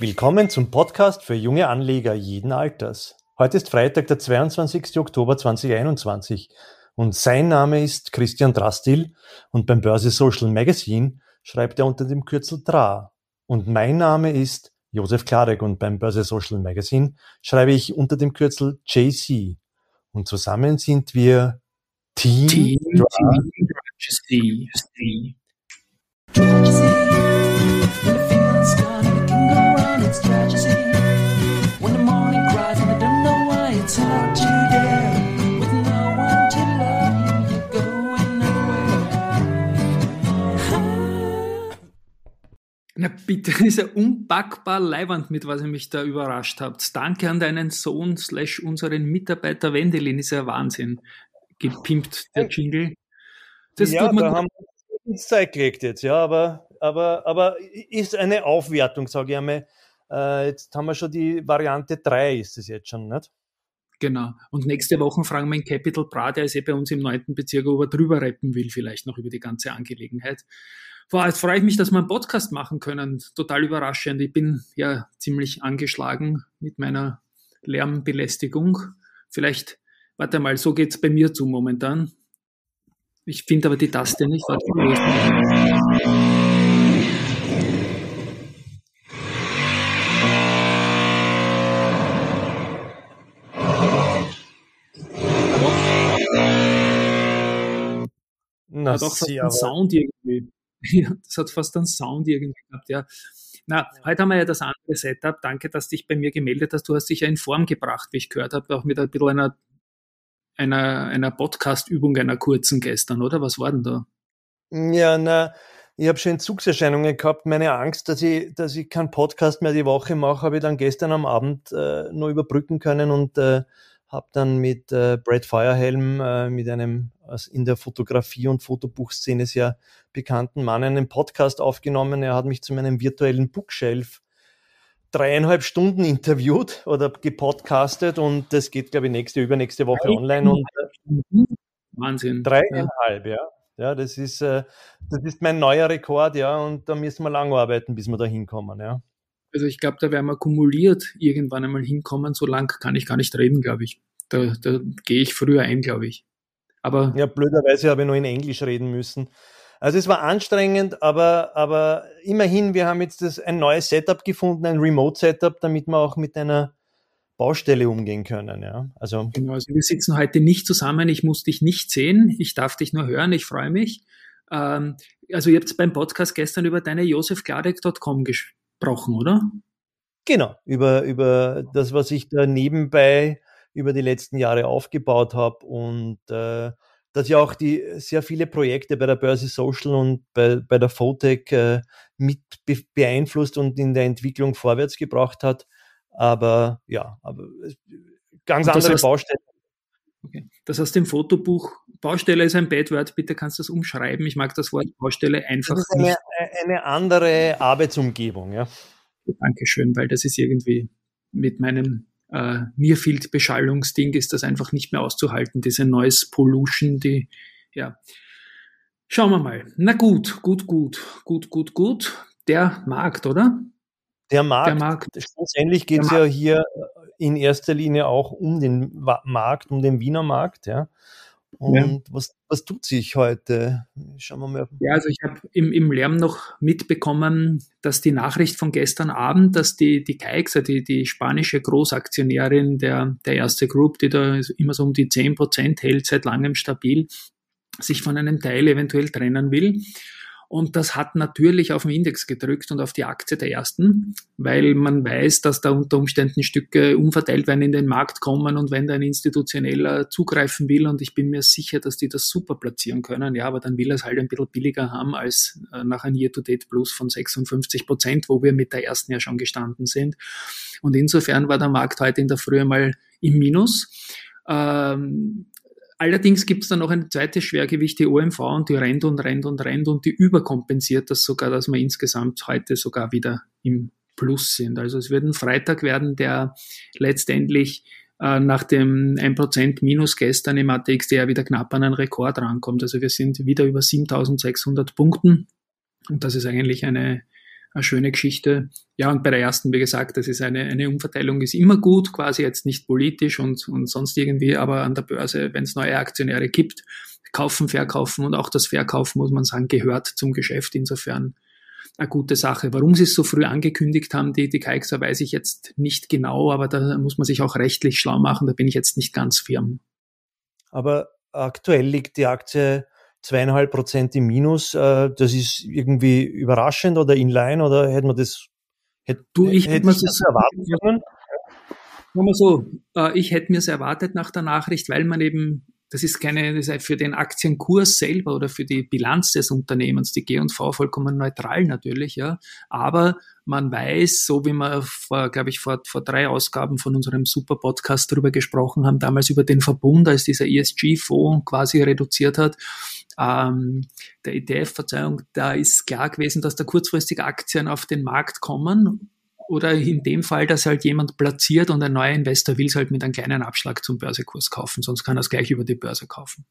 Willkommen zum Podcast für junge Anleger jeden Alters. Heute ist Freitag, der 22. Oktober 2021 und sein Name ist Christian Drastil und beim Börse Social Magazine schreibt er unter dem Kürzel DRA. Und mein Name ist Josef Klarek und beim Börse Social Magazine schreibe ich unter dem Kürzel JC. Und zusammen sind wir Team, Team DRA. Team, Na bitte, das ist ja unpackbar leiwand, mit was ihr mich da überrascht habt. Danke an deinen Sohn slash unseren Mitarbeiter Wendelin, ist ja Wahnsinn. Gepimpt, der Jingle. Das ja, da haben wir ins Zeit gelegt jetzt, ja, aber, aber, aber ist eine Aufwertung, sage ich einmal. Äh, jetzt haben wir schon die Variante 3, ist es jetzt schon, nicht? Genau. Und nächste Woche fragen wir in Capital Bra, der ist eh bei uns im neunten Bezirk, ob er drüber rappen will, vielleicht noch über die ganze Angelegenheit. Boah, jetzt freue ich mich, dass wir einen Podcast machen können. Total überraschend. Ich bin ja ziemlich angeschlagen mit meiner Lärmbelästigung. Vielleicht, warte mal, so geht's bei mir zu momentan. Ich finde aber die Taste nicht. Warte, Na, hat auch einen Sound irgendwie. Ja, das hat fast einen Sound irgendwie gehabt, ja. Na, heute haben wir ja das andere Setup. Danke, dass du dich bei mir gemeldet hast. Du hast dich ja in Form gebracht, wie ich gehört habe, auch mit ein bisschen einer, einer, einer Podcast-Übung, einer kurzen gestern, oder? Was war denn da? Ja, na, ich habe schon Entzugserscheinungen gehabt. Meine Angst, dass ich, dass ich keinen Podcast mehr die Woche mache, habe ich dann gestern am Abend äh, nur überbrücken können und äh, habe dann mit äh, Brad Feuerhelm, äh, mit einem in der Fotografie- und Fotobuchszene sehr bekannten Mann, einen Podcast aufgenommen. Er hat mich zu meinem virtuellen Bookshelf dreieinhalb Stunden interviewt oder gepodcastet und das geht, glaube ich, nächste, übernächste Woche online. Und, äh, Wahnsinn. Dreieinhalb, ja. Ja, das ist, äh, das ist mein neuer Rekord, ja, und da müssen wir lang arbeiten, bis wir da hinkommen, ja. Also ich glaube, da werden wir kumuliert irgendwann einmal hinkommen. So lang kann ich gar nicht reden, glaube ich. Da, da gehe ich früher ein, glaube ich. Aber ja, blöderweise habe ich nur in Englisch reden müssen. Also es war anstrengend, aber, aber immerhin, wir haben jetzt das, ein neues Setup gefunden, ein Remote-Setup, damit wir auch mit einer Baustelle umgehen können. Ja. Also, genau, also wir sitzen heute nicht zusammen, ich muss dich nicht sehen, ich darf dich nur hören, ich freue mich. Ähm, also ihr habt beim Podcast gestern über deine josefgladek.com gesprochen gesprochen, oder? Genau, über, über das, was ich da nebenbei über die letzten Jahre aufgebaut habe und äh, dass ja auch die sehr viele Projekte bei der Börse Social und bei, bei der Fotec äh, mit be beeinflusst und in der Entwicklung vorwärts gebracht hat. Aber ja, aber ganz andere heißt, Baustellen. Okay. Das heißt, im Fotobuch, Baustelle ist ein Bad Word, bitte kannst du das umschreiben. Ich mag das Wort Baustelle einfach das ist eine, nicht. Eine andere Arbeitsumgebung, ja. Dankeschön, weil das ist irgendwie mit meinem äh, Nearfield-Beschallungsding ist das einfach nicht mehr auszuhalten, diese Noise Pollution, die, ja. Schauen wir mal. Na gut, gut, gut, gut, gut, gut. Der Markt, oder? Der Markt, der Markt. schlussendlich geht es ja hier in erster Linie auch um den Markt, um den Wiener Markt, ja. Und ja. was, was tut sich heute? Schauen wir mal. Ja, also ich habe im, im Lärm noch mitbekommen, dass die Nachricht von gestern Abend, dass die, die Caixa, die, die spanische Großaktionärin der, der erste Group, die da immer so um die 10 Prozent hält, seit langem stabil, sich von einem Teil eventuell trennen will. Und das hat natürlich auf den Index gedrückt und auf die Aktie der ersten, weil man weiß, dass da unter Umständen Stücke umverteilt werden in den Markt kommen und wenn da ein institutioneller zugreifen will und ich bin mir sicher, dass die das super platzieren können, ja, aber dann will er es halt ein bisschen billiger haben als äh, nach einem Year-to-Date-Plus von 56 Prozent, wo wir mit der ersten ja schon gestanden sind. Und insofern war der Markt heute in der Früh mal im Minus. Ähm, Allerdings gibt es dann noch ein zweites Schwergewicht, die OMV, und die rennt und rennt und rennt und die überkompensiert das sogar, dass wir insgesamt heute sogar wieder im Plus sind. Also es wird ein Freitag werden, der letztendlich äh, nach dem 1% Minus gestern im ATX, der wieder knapp an einen Rekord rankommt. Also wir sind wieder über 7600 Punkten und das ist eigentlich eine eine schöne Geschichte. Ja, und bei der ersten, wie gesagt, das ist eine, eine Umverteilung ist immer gut, quasi jetzt nicht politisch und, und sonst irgendwie, aber an der Börse, wenn es neue Aktionäre gibt, kaufen, verkaufen und auch das Verkaufen, muss man sagen, gehört zum Geschäft. Insofern eine gute Sache. Warum sie es so früh angekündigt haben, die, die Keixer, weiß ich jetzt nicht genau, aber da muss man sich auch rechtlich schlau machen, da bin ich jetzt nicht ganz firm. Aber aktuell liegt die Aktie zweieinhalb Prozent im Minus. Äh, das ist irgendwie überraschend oder inline oder hätte man das, hätte, du, ich hätte man das erwarten können? Sagen wir so, äh, ich hätte mir es erwartet nach der Nachricht, weil man eben das ist keine, das ist für den Aktienkurs selber oder für die Bilanz des Unternehmens, die G&V vollkommen neutral natürlich, ja. Aber man weiß, so wie wir vor, glaube ich, vor, vor drei Ausgaben von unserem Super Podcast darüber gesprochen haben, damals über den Verbund, als dieser ESG-Fonds quasi reduziert hat, ähm, der ETF, Verzeihung, da ist klar gewesen, dass da kurzfristig Aktien auf den Markt kommen oder in dem Fall, dass halt jemand platziert und ein neuer Investor will es halt mit einem kleinen Abschlag zum Börsekurs kaufen, sonst kann er es gleich über die Börse kaufen.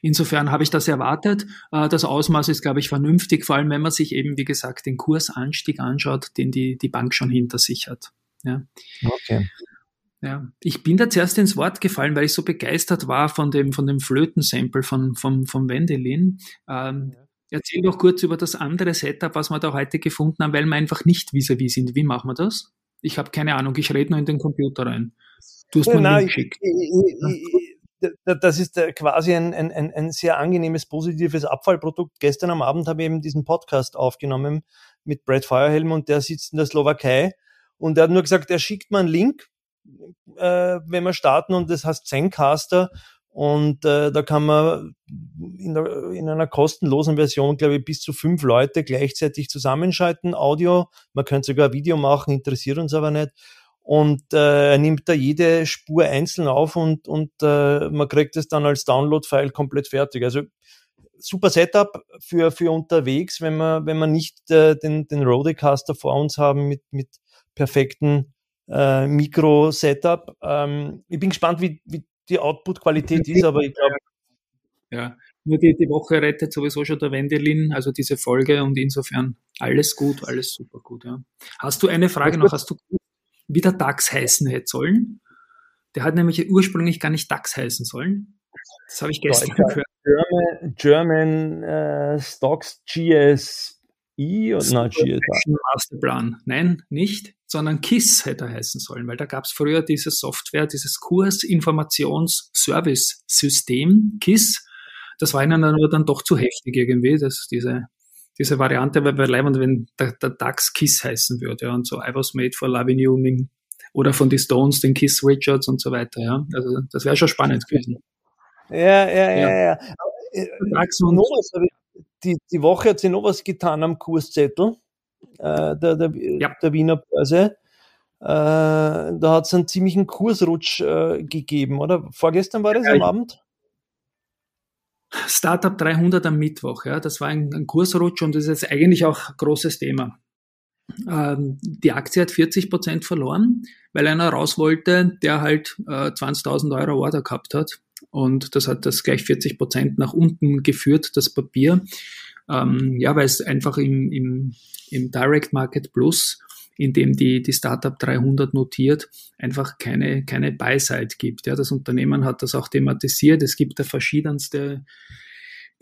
Insofern habe ich das erwartet. Äh, das Ausmaß ist, glaube ich, vernünftig, vor allem wenn man sich eben, wie gesagt, den Kursanstieg anschaut, den die, die Bank schon hinter sich hat. Ja. Okay. Ja, ich bin da zuerst ins Wort gefallen, weil ich so begeistert war von dem, von dem Flötensample von, von, von Wendelin. Ähm, Erzähl doch kurz über das andere Setup, was wir da heute gefunden haben, weil wir einfach nicht vis-à-vis -vis sind. Wie machen wir das? Ich habe keine Ahnung, ich rede nur in den Computer rein. Du hast mir einen Link geschickt. Das ist äh, quasi ein, ein, ein sehr angenehmes, positives Abfallprodukt. Gestern am Abend habe ich eben diesen Podcast aufgenommen mit Brad Feuerhelm und der sitzt in der Slowakei und er hat nur gesagt, er schickt mir einen Link, äh, wenn wir starten und das heißt Zencaster und äh, da kann man in, der, in einer kostenlosen Version, glaube ich, bis zu fünf Leute gleichzeitig zusammenschalten, Audio. Man könnte sogar Video machen, interessiert uns aber nicht. Und äh, er nimmt da jede Spur einzeln auf und, und äh, man kriegt es dann als Download-File komplett fertig. Also super Setup für, für unterwegs, wenn man, wenn man nicht äh, den, den Rodecaster vor uns haben mit, mit perfekten äh, Mikro-Setup. Ähm, ich bin gespannt, wie, wie die Output-Qualität ist, aber ich glaube. Ja, nur die, die Woche rettet sowieso schon der Wendelin, also diese Folge und insofern alles gut, alles super gut. Ja. Hast du eine Frage noch? Hast du wie der DAX heißen hätte sollen? Der hat nämlich ursprünglich gar nicht DAX heißen sollen. Das habe ich gestern gehört. German, German uh, Stocks GS I und na, Masterplan. Nein, nicht, sondern KISS hätte er heißen sollen, weil da gab es früher diese Software, dieses Kursinformationsservice-System, KISS. Das war ihnen aber dann doch zu heftig irgendwie, dass diese, diese Variante, weil bei Leiband, wenn der, der DAX KISS heißen würde, ja, und so I was made for loving you, oder von die Stones, den Kiss Richards und so weiter, ja. Also das wäre schon spannend gewesen. Ja, ja, ja, ja. ja. DAX und die, die Woche hat sich noch was getan am Kurszettel äh, der, der, ja. der Wiener Börse. Äh, da hat es einen ziemlichen Kursrutsch äh, gegeben, oder? Vorgestern war das ja, am Abend? Startup 300 am Mittwoch, ja, das war ein, ein Kursrutsch und das ist jetzt eigentlich auch ein großes Thema. Ähm, die Aktie hat 40 Prozent verloren, weil einer raus wollte, der halt äh, 20.000 Euro Order gehabt hat und das hat das gleich 40 Prozent nach unten geführt, das Papier. Ähm, ja, weil es einfach im, im, im Direct Market Plus, in dem die, die Startup 300 notiert, einfach keine, keine Buy-Side gibt. Ja, das Unternehmen hat das auch thematisiert. Es gibt da verschiedenste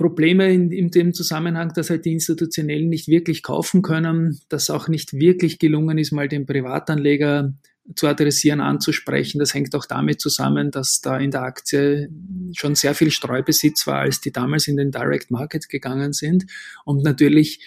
Probleme in, in dem Zusammenhang, dass halt die Institutionellen nicht wirklich kaufen können, dass auch nicht wirklich gelungen ist, mal den Privatanleger zu adressieren, anzusprechen. Das hängt auch damit zusammen, dass da in der Aktie schon sehr viel Streubesitz war, als die damals in den Direct Market gegangen sind. Und natürlich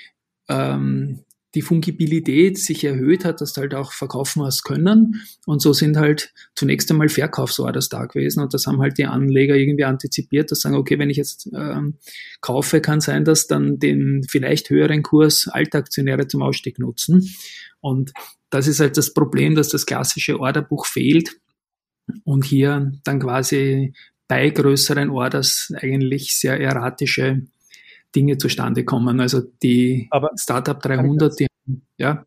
ähm, die Fungibilität sich erhöht hat, dass du halt auch verkaufen hast können. Und so sind halt zunächst einmal Verkaufsorders da gewesen. Und das haben halt die Anleger irgendwie antizipiert, dass sagen, okay, wenn ich jetzt ähm, kaufe, kann sein, dass dann den vielleicht höheren Kurs Altaktionäre zum Ausstieg nutzen. Und das ist halt das Problem, dass das klassische Orderbuch fehlt und hier dann quasi bei größeren Orders eigentlich sehr erratische Dinge zustande kommen. Also die Aber Startup 300, die, ja.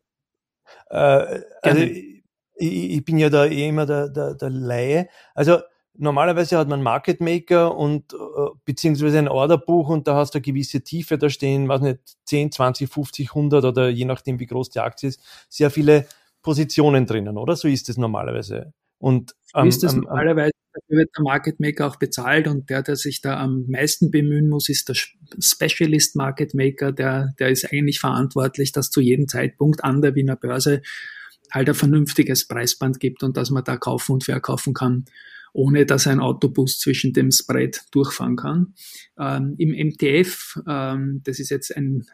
Äh, also ich, ich, bin ja da eh immer der, der, der Laie. Also normalerweise hat man Market Maker und äh, beziehungsweise ein Orderbuch und da hast du eine gewisse Tiefe, da stehen, was nicht, 10, 20, 50, 100 oder je nachdem, wie groß die Aktie ist, sehr viele Positionen drinnen, oder? So ist es normalerweise. Und so ähm, ist es normalerweise, dafür wird der Market Maker auch bezahlt und der, der sich da am meisten bemühen muss, ist der Specialist Market Maker, der, der ist eigentlich verantwortlich, dass zu jedem Zeitpunkt an der Wiener Börse halt ein vernünftiges Preisband gibt und dass man da kaufen und verkaufen kann ohne dass ein Autobus zwischen dem Spread durchfahren kann. Ähm, Im MTF, ähm, das ist jetzt ein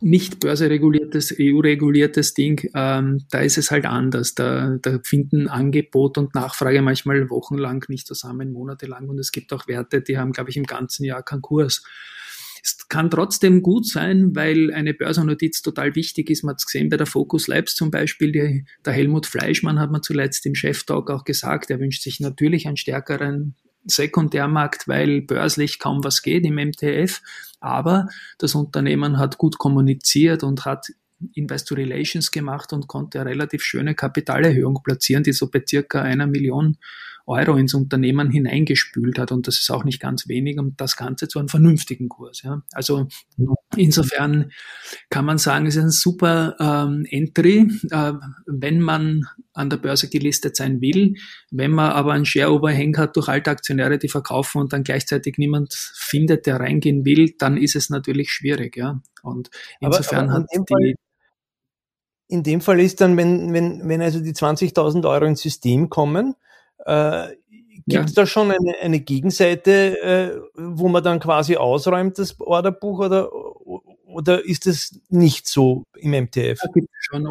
nicht börsereguliertes, EU-reguliertes Ding, ähm, da ist es halt anders. Da, da finden Angebot und Nachfrage manchmal wochenlang nicht zusammen, monatelang. Und es gibt auch Werte, die haben, glaube ich, im ganzen Jahr keinen Kurs. Es kann trotzdem gut sein, weil eine Börsennotiz total wichtig ist. Man hat es gesehen bei der Focus Labs zum Beispiel. Die, der Helmut Fleischmann hat man zuletzt im Chef-Talk auch gesagt, er wünscht sich natürlich einen stärkeren Sekundärmarkt, weil börslich kaum was geht im MTF. Aber das Unternehmen hat gut kommuniziert und hat Investor Relations gemacht und konnte eine relativ schöne Kapitalerhöhung platzieren, die so bei circa einer Million Euro ins Unternehmen hineingespült hat. Und das ist auch nicht ganz wenig und das Ganze zu einem vernünftigen Kurs. Ja. Also insofern kann man sagen, es ist ein super ähm, Entry, äh, wenn man an der Börse gelistet sein will. Wenn man aber einen Share-Overhang hat durch alte Aktionäre, die verkaufen und dann gleichzeitig niemand findet, der reingehen will, dann ist es natürlich schwierig. Ja. Und insofern aber, aber in hat die in dem Fall ist dann, wenn, wenn, wenn also die 20.000 Euro ins System kommen, äh, Gibt es ja. da schon eine, eine Gegenseite, äh, wo man dann quasi ausräumt, das Orderbuch, oder, oder ist es nicht so im MTF? Ja, gibt schon,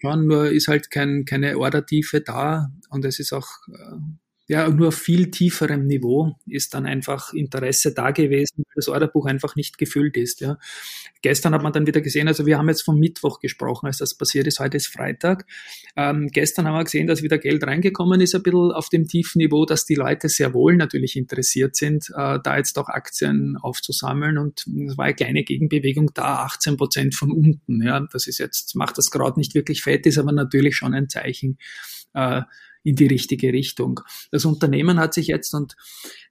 schon, nur ist halt kein, keine Ordertiefe da und es ist auch äh, ja, nur auf viel tieferem Niveau ist dann einfach Interesse da gewesen, weil das Orderbuch einfach nicht gefüllt ist. Ja. Gestern hat man dann wieder gesehen, also wir haben jetzt vom Mittwoch gesprochen, als das passiert ist, heute ist Freitag. Ähm, gestern haben wir gesehen, dass wieder Geld reingekommen ist, ein bisschen auf dem tiefen Niveau, dass die Leute sehr wohl natürlich interessiert sind, äh, da jetzt auch Aktien aufzusammeln und es war eine kleine Gegenbewegung da, 18 Prozent von unten. Ja. Das ist jetzt, macht das Kraut nicht wirklich fett, ist aber natürlich schon ein Zeichen. Äh, in die richtige Richtung. Das Unternehmen hat sich jetzt und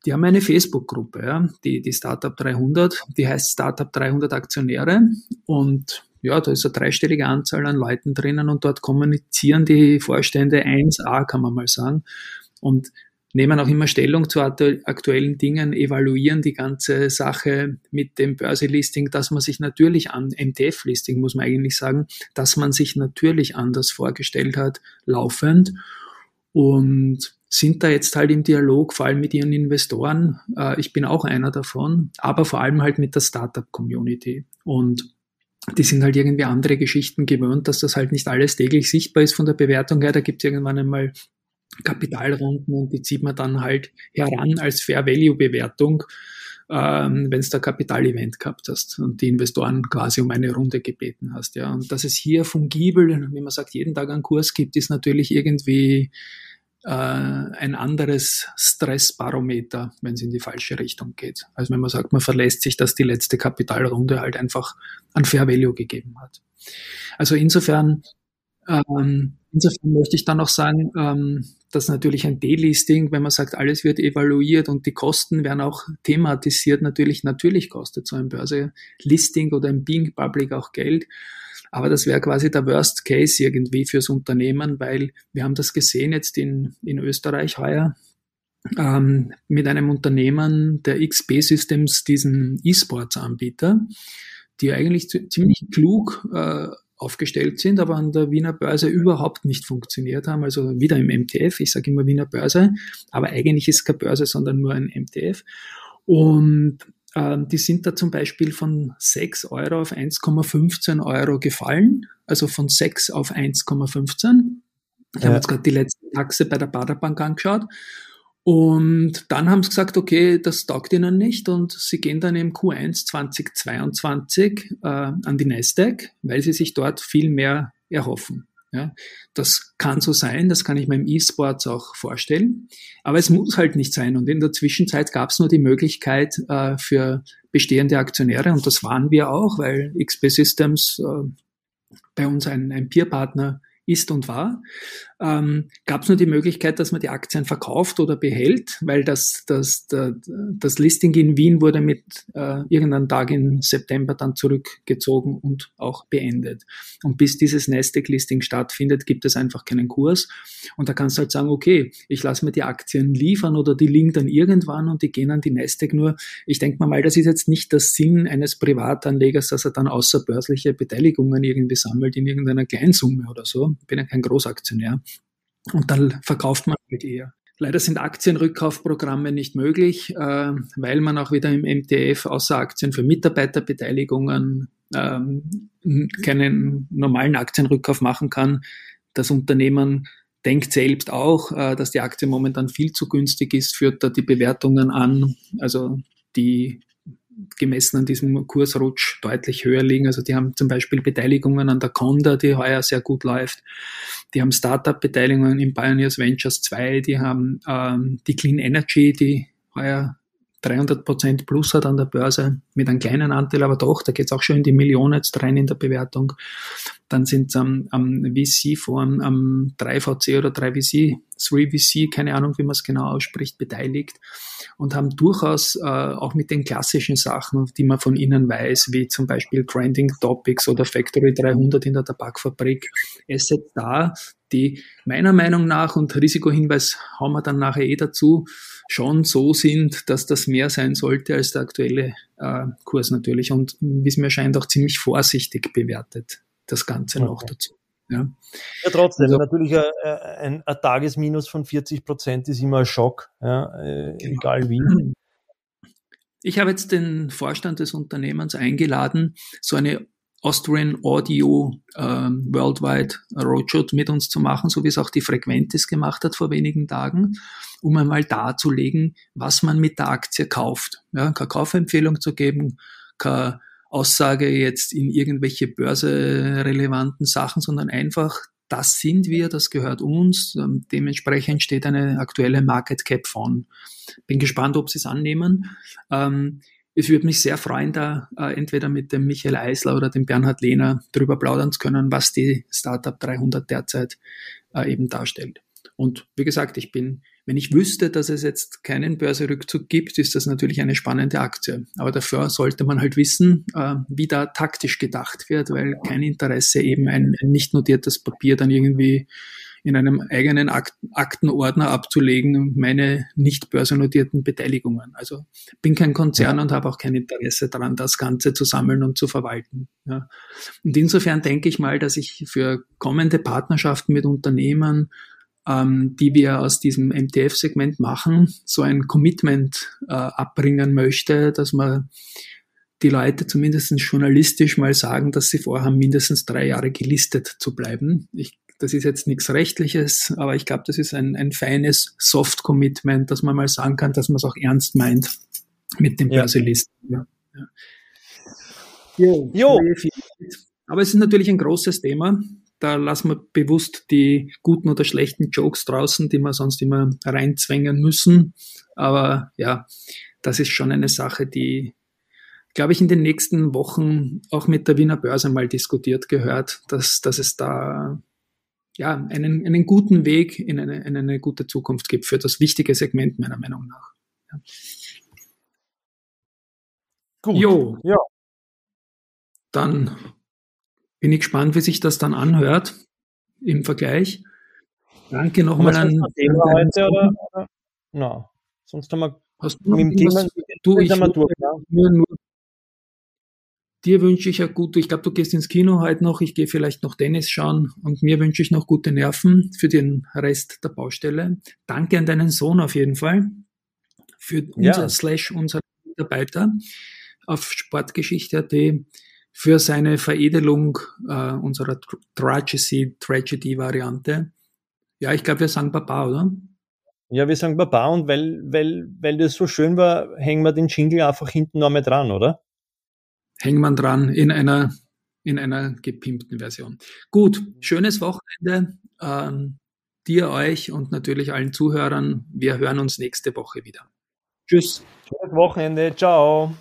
die haben eine Facebook-Gruppe, ja, die, die Startup 300, die heißt Startup 300 Aktionäre und ja, da ist eine dreistellige Anzahl an Leuten drinnen und dort kommunizieren die Vorstände 1a, kann man mal sagen, und nehmen auch immer Stellung zu aktuellen Dingen, evaluieren die ganze Sache mit dem Börselisting, dass man sich natürlich an, MTF-Listing muss man eigentlich sagen, dass man sich natürlich anders vorgestellt hat, laufend und sind da jetzt halt im Dialog, vor allem mit ihren Investoren. Äh, ich bin auch einer davon, aber vor allem halt mit der Startup-Community. Und die sind halt irgendwie andere Geschichten gewöhnt, dass das halt nicht alles täglich sichtbar ist von der Bewertung her. Da gibt es irgendwann einmal Kapitalrunden und die zieht man dann halt heran als Fair Value Bewertung, ähm, wenn es da Kapitalevent gehabt hast und die Investoren quasi um eine Runde gebeten hast. Ja. Und dass es hier fungibel, wie man sagt, jeden Tag einen Kurs gibt, ist natürlich irgendwie äh, ein anderes Stressbarometer, wenn es in die falsche Richtung geht. Also wenn man sagt, man verlässt sich, dass die letzte Kapitalrunde halt einfach an Fair Value gegeben hat. Also insofern, ähm, insofern möchte ich dann auch sagen, ähm, dass natürlich ein Delisting, wenn man sagt, alles wird evaluiert und die Kosten werden auch thematisiert, natürlich, natürlich kostet so ein Börse-Listing oder ein Being Public auch Geld. Aber das wäre quasi der Worst Case irgendwie fürs Unternehmen, weil wir haben das gesehen jetzt in, in Österreich heuer ähm, mit einem Unternehmen der XP Systems, diesen E-Sports-Anbieter, die eigentlich ziemlich klug äh, aufgestellt sind, aber an der Wiener Börse überhaupt nicht funktioniert haben. Also wieder im MTF, ich sage immer Wiener Börse, aber eigentlich ist es keine Börse, sondern nur ein MTF. Und ähm, die sind da zum Beispiel von 6 Euro auf 1,15 Euro gefallen, also von 6 auf 1,15. Ich ja. habe jetzt gerade die letzte Taxe bei der Baderbank angeschaut. Und dann haben sie gesagt, okay, das taugt ihnen nicht und sie gehen dann im Q1 2022 äh, an die Nasdaq, weil sie sich dort viel mehr erhoffen. Ja, das kann so sein, das kann ich meinem E-Sports auch vorstellen, aber es muss halt nicht sein. Und in der Zwischenzeit gab es nur die Möglichkeit äh, für bestehende Aktionäre, und das waren wir auch, weil XP Systems äh, bei uns ein, ein Peer-Partner ist und war. Ähm, Gab es nur die Möglichkeit, dass man die Aktien verkauft oder behält, weil das, das, das, das Listing in Wien wurde mit äh, irgendeinem Tag im September dann zurückgezogen und auch beendet. Und bis dieses Nasdaq-Listing stattfindet, gibt es einfach keinen Kurs. Und da kannst du halt sagen, okay, ich lasse mir die Aktien liefern oder die liegen dann irgendwann und die gehen an die Nasdaq. Nur, ich denke mal, das ist jetzt nicht der Sinn eines Privatanlegers, dass er dann außerbörsliche Beteiligungen irgendwie sammelt in irgendeiner Kleinsumme oder so. Ich bin ja kein Großaktionär. Und dann verkauft man halt eher. Leider sind Aktienrückkaufprogramme nicht möglich, äh, weil man auch wieder im MTF außer Aktien für Mitarbeiterbeteiligungen ähm, keinen normalen Aktienrückkauf machen kann. Das Unternehmen denkt selbst auch, äh, dass die Aktie momentan viel zu günstig ist, führt da die Bewertungen an. Also die gemessen an diesem Kursrutsch deutlich höher liegen. Also die haben zum Beispiel Beteiligungen an der Conda, die heuer sehr gut läuft. Die haben Startup-Beteiligungen in Pioneers Ventures 2, die haben ähm, die Clean Energy, die heuer 300 Prozent plus hat an der Börse, mit einem kleinen Anteil, aber doch, da geht es auch schon in die Millionen jetzt rein in der Bewertung. Dann sind am, am VC-Form, am 3VC oder 3VC, 3VC, keine Ahnung, wie man es genau ausspricht, beteiligt und haben durchaus äh, auch mit den klassischen Sachen, die man von ihnen weiß, wie zum Beispiel Grinding Topics oder Factory 300 in der Tabakfabrik, Assets da, die meiner Meinung nach, und Risikohinweis haben wir dann nachher eh dazu, schon so sind, dass das mehr sein sollte als der aktuelle äh, Kurs natürlich und wie es mir scheint auch ziemlich vorsichtig bewertet, das Ganze okay. noch dazu. Ja, ja trotzdem, also, natürlich ein, ein, ein, Tagesminus von 40 Prozent ist immer ein Schock, ja, äh, genau. egal wie. Ich habe jetzt den Vorstand des Unternehmens eingeladen, so eine Austrian Audio ähm, Worldwide Roadshow mit uns zu machen, so wie es auch die Frequentis gemacht hat vor wenigen Tagen, um einmal darzulegen, was man mit der Aktie kauft. Ja, keine Kaufempfehlung zu geben, keine Aussage jetzt in irgendwelche börserelevanten Sachen, sondern einfach, das sind wir, das gehört uns. Ähm, dementsprechend steht eine aktuelle Market Cap von. Bin gespannt, ob sie es annehmen. Ähm, es würde mich sehr freuen, da äh, entweder mit dem Michael Eisler oder dem Bernhard Lehner drüber plaudern zu können, was die Startup 300 derzeit äh, eben darstellt. Und wie gesagt, ich bin, wenn ich wüsste, dass es jetzt keinen Börserückzug gibt, ist das natürlich eine spannende Aktie. Aber dafür sollte man halt wissen, äh, wie da taktisch gedacht wird, weil kein Interesse eben ein, nicht notiertes Papier dann irgendwie in einem eigenen Akt Aktenordner abzulegen, meine nicht börsennotierten Beteiligungen. Also bin kein Konzern ja. und habe auch kein Interesse daran, das Ganze zu sammeln und zu verwalten. Ja. Und insofern denke ich mal, dass ich für kommende Partnerschaften mit Unternehmen ähm, die wir aus diesem MTF-Segment machen, so ein Commitment äh, abbringen möchte, dass man die Leute zumindest journalistisch mal sagen, dass sie vorhaben, mindestens drei Jahre gelistet zu bleiben. Ich das ist jetzt nichts Rechtliches, aber ich glaube, das ist ein, ein feines Soft-Commitment, dass man mal sagen kann, dass man es auch ernst meint mit dem ja. Börselisten. Ja. Ja. Jo. Aber es ist natürlich ein großes Thema. Da lassen wir bewusst die guten oder schlechten Jokes draußen, die wir sonst immer reinzwängen müssen. Aber ja, das ist schon eine Sache, die, glaube ich, in den nächsten Wochen auch mit der Wiener Börse mal diskutiert gehört, dass, dass es da ja, einen, einen guten Weg in eine, in eine gute Zukunft gibt für das wichtige Segment meiner Meinung nach. Ja. Gut. Jo. Ja. Dann bin ich gespannt, wie sich das dann anhört im Vergleich. Danke nochmal an. Thema heute oder, oder? No. Sonst haben wir Hast du mit dem du, ich durch, ja. nur, nur Dir wünsche ich ja gute, ich glaube, du gehst ins Kino heute noch, ich gehe vielleicht noch Tennis schauen und mir wünsche ich noch gute Nerven für den Rest der Baustelle. Danke an deinen Sohn auf jeden Fall für unser ja. Slash, unser Mitarbeiter auf Sportgeschichte.at für seine Veredelung äh, unserer Tragedy, Tragedy Variante. Ja, ich glaube, wir sagen Baba, oder? Ja, wir sagen Baba und weil, weil, weil das so schön war, hängen wir den Jingle einfach hinten noch mal dran, oder? hängt man dran in einer, in einer gepimpten Version. Gut, schönes Wochenende. Ähm, dir, euch und natürlich allen Zuhörern. Wir hören uns nächste Woche wieder. Tschüss. Schönes Wochenende. Ciao.